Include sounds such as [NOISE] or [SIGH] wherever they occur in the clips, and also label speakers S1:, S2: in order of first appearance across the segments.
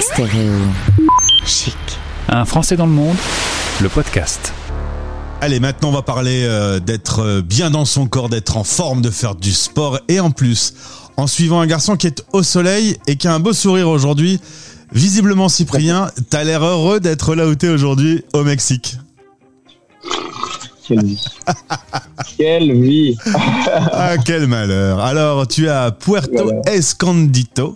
S1: Stéréo chic.
S2: Un Français dans le monde, le podcast.
S3: Allez, maintenant on va parler euh, d'être euh, bien dans son corps, d'être en forme, de faire du sport et en plus, en suivant un garçon qui est au soleil et qui a un beau sourire aujourd'hui. Visiblement Cyprien, t'as l'air heureux d'être là où t'es aujourd'hui au Mexique.
S4: Quelle vie. [LAUGHS] Quelle vie. [LAUGHS]
S3: Ah quel malheur. Alors tu es à Puerto
S4: Voilà.
S3: Escondido.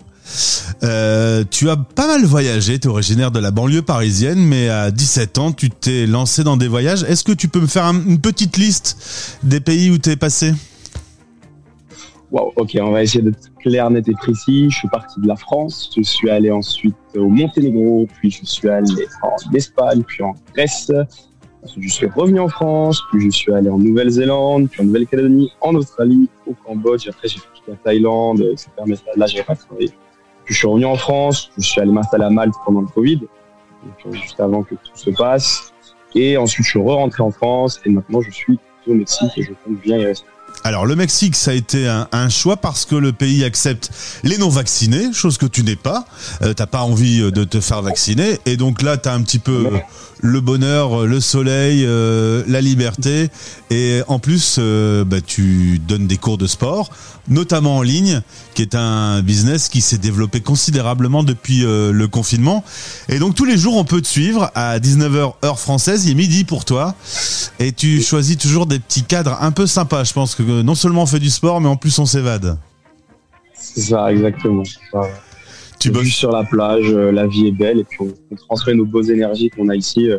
S3: Euh, tu as pas mal voyagé, tu es originaire de la banlieue parisienne, mais à 17 ans, tu t'es lancé dans des voyages. Est-ce que tu peux me faire un- une petite liste des pays où tu es passé?
S4: Wow, ok, on va essayer d'être clair, net et précis. Je suis parti de la France, je suis allé ensuite au Monténégro, puis je suis allé en Espagne, puis en Grèce. Ensuite, je suis revenu en France, puis je suis allé en Nouvelle-Zélande, puis en Nouvelle-Calédonie, en Australie, au Cambodge. Après, j'ai fait la Thaïlande, etc. Mais là, j'avais pas travaillé. Puis je suis revenu en France, je suis allé m'installer à Malte pendant le Covid, euh, juste avant que tout se passe. Et ensuite, je suis re-rentré en France, et maintenant, je suis au Mexique, et je compte bien y rester.
S3: Alors le Mexique, ça a été un, choix parce que le pays accepte les non-vaccinés, chose que tu n'es pas. Euh, T'as pas envie euh, de te faire vacciner et donc là t'as un petit peu
S4: Non.
S3: le bonheur, le soleil, euh, la liberté et en plus euh, bah, tu donnes des cours de sport, notamment en ligne, qui est un business qui s'est développé considérablement depuis euh, le confinement. Et donc tous les jours on peut te suivre à 19h heure française, il est midi pour toi. Et tu choisis toujours des petits cadres un peu sympas. Je pense que non seulement on fait du sport, mais en plus on s'évade.
S4: C'est ça, exactement.
S3: Tu bosses.
S4: sur la plage, euh, la vie est belle, et puis on, on transmet nos beaux énergies qu'on a ici euh,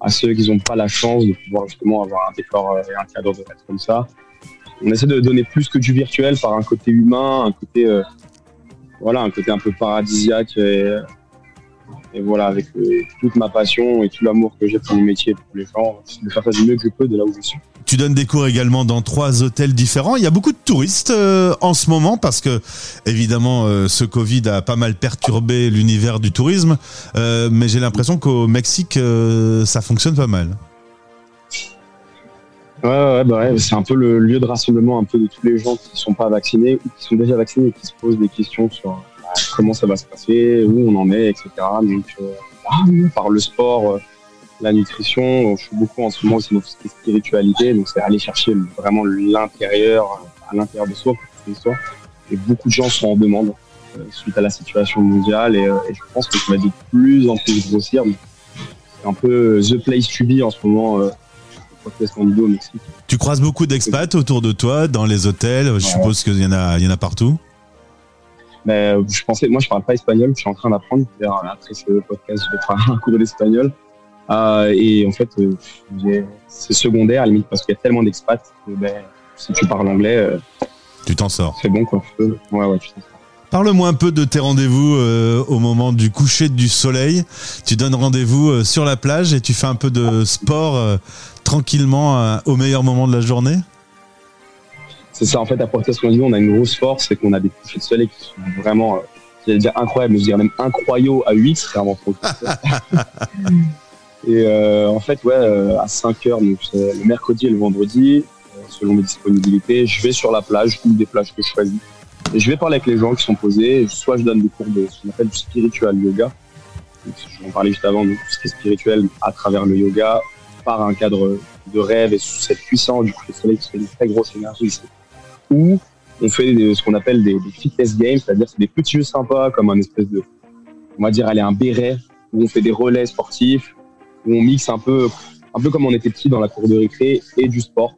S4: à ceux qui n'ont pas la chance de pouvoir justement avoir un décor euh, et un cadre de rêve comme ça. On essaie de donner plus que du virtuel par un côté humain, un côté, voilà, un côté un peu paradisiaque, et, et voilà, avec euh, toute ma passion et tout l'amour que j'ai pour le métier et pour les gens, de faire ça du mieux que je peux de là où je suis.
S3: Tu donnes des cours également dans trois hôtels différents. Il y a beaucoup de touristes euh, en ce moment parce que évidemment euh, ce Covid a pas mal perturbé l'univers du tourisme, Euh, mais j'ai l'impression qu'au Mexique ça fonctionne pas mal.
S4: Ouais, ouais, bah ouais, c'est un peu le lieu de rassemblement un peu de tous les gens qui ne sont pas vaccinés ou qui sont déjà vaccinés et qui se posent des questions sur comment ça va se passer, où on en est, etc. Donc, ah, par le sport, la nutrition, je suis beaucoup en ce moment aussi dans tout ce qui est spiritualité, donc c'est aller chercher vraiment l'intérieur, à l'intérieur de soi, pour trouver soi. Et beaucoup de gens sont en demande euh, suite à la situation mondiale et, euh, et je pense que ça va de plus en plus grossir. C'est un peu the place to be en ce moment. Euh, au Mexique.
S3: Tu croises beaucoup d'expats autour de toi dans les hôtels. Je suppose qu'il y en a, il y en a partout.
S4: Mais euh, je pensais, moi je parle pas espagnol, je suis en train d'apprendre. D'ailleurs, Après ce podcast, je vais faire un cours d'espagnol. Euh, et en fait, euh, c'est secondaire à la limite parce qu'il y a tellement d'expats que ben, si tu parles anglais, euh,
S3: Tu t'en sors.
S4: c'est bon quoi. Ouais, ouais, tu t'en sors.
S3: Parle-moi un peu de tes rendez-vous euh, au moment du coucher du soleil. Tu donnes rendez-vous euh, sur la plage et tu fais un peu de sport euh, tranquillement au meilleur moment de la journée?
S4: C'est ça, en fait, à Escondido, on a une grosse force, c'est qu'on a des couchers de soleil qui sont vraiment, incroyables, mais je dirais même incroyaux à 8, c'est vraiment trop. [LAUGHS] et euh, en fait, ouais, euh, à 5 heures, donc c'est le mercredi et le vendredi, euh, selon mes disponibilités, je vais sur la plage ou des plages que je choisis. Et je vais parler avec les gens qui sont posés, soit je donne des cours de ce qu'on appelle du spiritual yoga. Donc, Je vais en parler juste avant, donc tout ce qui est spirituel à travers le yoga, par un cadre de rêve et sous cette puissance du coucher de soleil qui fait une très grosse énergie ici où on fait ce qu'on appelle des, des fitness games, c'est-à-dire c'est des petits jeux sympas comme un espèce de, on va dire, aller un béret, où on fait des relais sportifs, où on mixe un peu, un peu comme on était petit dans la cour de récré et du sport.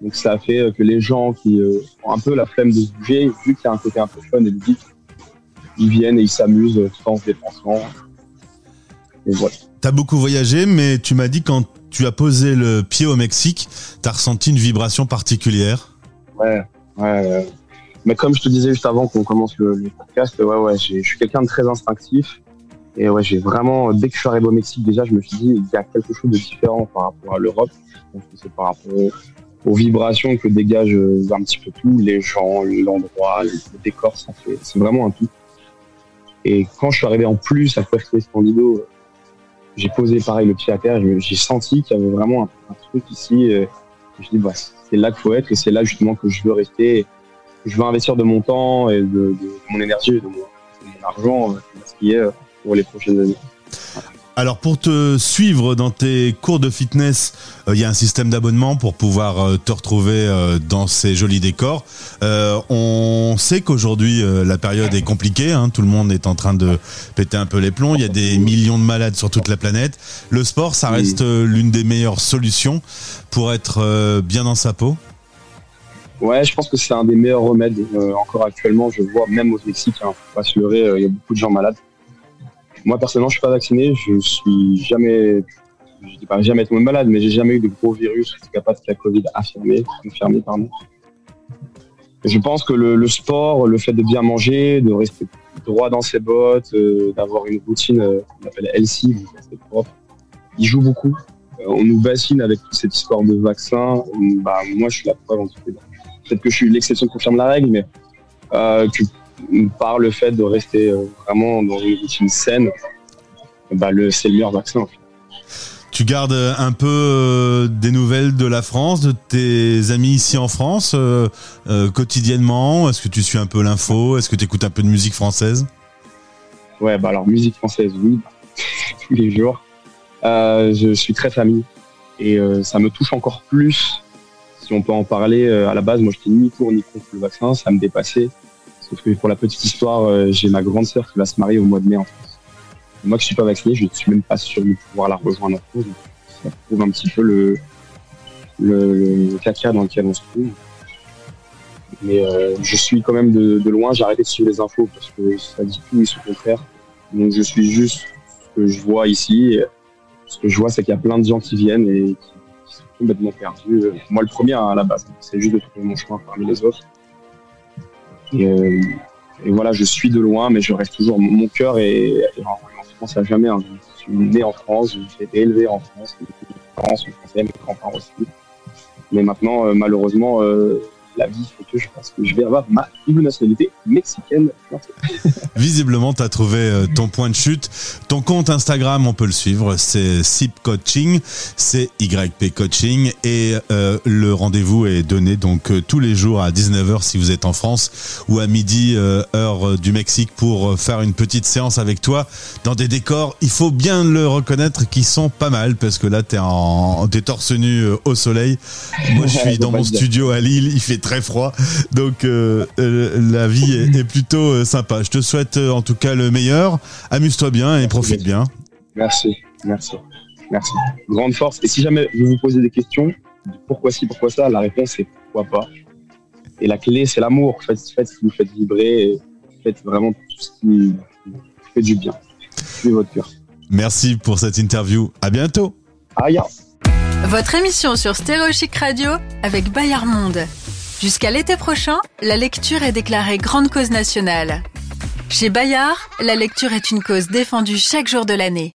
S4: Donc ça fait euh, que les gens qui euh, ont un peu la flemme de se bouger, vu qu'il y a un côté un peu fun et ludique, ils viennent et ils s'amusent tout en se dépensant. Et voilà.
S3: T'as beaucoup voyagé, mais tu m'as dit quand tu as posé le pied au Mexique, t'as ressenti une vibration particulière.
S4: Ouais, ouais. Mais comme je te disais juste avant qu'on commence le, le podcast, ouais, ouais, je suis quelqu'un de très instinctif. Et ouais, j'ai vraiment, dès que je suis arrivé au Mexique, déjà, je me suis dit, il y a quelque chose de différent par rapport à l'Europe. Je c'est par rapport aux, vibrations que dégage euh, un petit peu tout, les gens, l'endroit, le, décor, ça fait, c'est vraiment un tout. Et quand je suis arrivé en plus à Puerto Escondido, euh, j'ai posé pareil le pied à terre, j'ai senti qu'il y avait vraiment un, truc ici. euh, je dit, bah, c'est là qu'il faut être et c'est là justement que je veux rester. Je veux investir de mon temps et de, de mon énergie de mon, mon argent ce qui est pour les prochaines années.
S3: Alors pour te suivre dans tes cours de fitness, il y a un système d'abonnement pour pouvoir te retrouver dans ces jolis décors. on sait qu'aujourd'hui la période est compliquée, hein, tout le monde est en train de péter un peu les plombs, il y a des millions de malades sur toute la planète. Le sport, ça reste l'une des meilleures solutions pour être bien dans sa peau.
S4: Ouais, je pense que c'est un des meilleurs remèdes. Euh, encore actuellement, je vois même au Mexique, hein, faut pas se leurrer, euh, il y a beaucoup de gens malades. Moi personnellement, je suis pas vacciné, je suis jamais, je dis pas jamais être malade, mais j'ai jamais eu de gros virus, c'est capable de la Covid affirmé, confirmé pardon. je pense que le, sport, le fait de bien manger, de rester droit dans ses bottes, euh, d'avoir une routine qu'on appelle healthy, propre, il joue beaucoup. on nous bassine avec toute cette histoire de vaccin. Bah, moi, je suis la preuve en tout cas peut-être que je suis l'exception qui confirme la règle, mais euh, que par le fait de rester euh, vraiment dans une routine saine, bah, c'est le meilleur vaccin.
S3: Tu gardes un peu euh, des nouvelles de la France, de tes amis ici en France, quotidiennement? Est-ce que tu suis un peu l'info? Est-ce que tu écoutes un peu de musique française?
S4: Ouais, bah alors musique française, oui, [LAUGHS] tous les jours. je suis très famille et ça me touche encore plus si on peut en parler, euh, à la base, moi, j'étais ni pour ni contre le vaccin, ça me dépassait. Sauf que pour la petite histoire, euh, j'ai ma grande sœur qui va se marier au mois de mai en France. moi qui suis pas vacciné, je ne suis même pas sûr de pouvoir la rejoindre en France. ça prouve un petit peu le, le, caca dans lequel on se trouve. Mais euh, je suis quand même de, loin, j'ai arrêté de suivre les infos parce que ça dit tout et ce contraire. Donc je suis juste ce que je vois ici. Ce que je vois, c'est qu'il y a plein de gens qui viennent et qui complètement perdu. Moi, le premier à la base, c'est juste de trouver mon chemin parmi les autres. Euh, et, voilà, je suis de loin, mais je reste toujours. Mon cœur est, en France à jamais. Hein. Je suis né en France, j'ai été élevé en France, mes parents sont français, mes grands-parents aussi. Mais maintenant, euh, malheureusement, euh, la vie fait que je pense que je vais avoir ma double nationalité mexicaine. [LAUGHS]
S3: Visiblement, tu as trouvé euh, ton point de chute. Ton compte Instagram, on peut le suivre, c'est SIP Coaching, c'est YP Coaching et euh, le rendez-vous est donné donc euh, tous les jours à 19h si vous êtes en France ou à midi heure du Mexique pour faire une petite séance avec toi dans des décors, il faut bien le reconnaître qui sont pas mal parce que là tu es en es torse nu au soleil. Moi je [LAUGHS] suis dans mon studio à Lille, il fait très froid. Donc euh, euh, la vie est, plutôt euh, sympa. Je te souhaite en tout cas le meilleur. Amuse-toi bien et profite bien.
S4: Merci, merci, merci. Grande force. Et si jamais vous vous posez des questions, pourquoi ci, pourquoi ça, la réponse est pourquoi pas. Et la clé, c'est l'amour. Faites, faites ce qui vous fait vibrer. faites vraiment tout ce qui fait du bien. Suivez votre cœur.
S3: Merci pour cette interview. À bientôt.
S4: Aïe.
S1: Votre émission sur Stéréo Chic Radio avec Bayard Monde. Jusqu'à l'été prochain, la lecture est déclarée grande cause nationale. Chez Bayard, la lecture est une cause défendue chaque jour de l'année.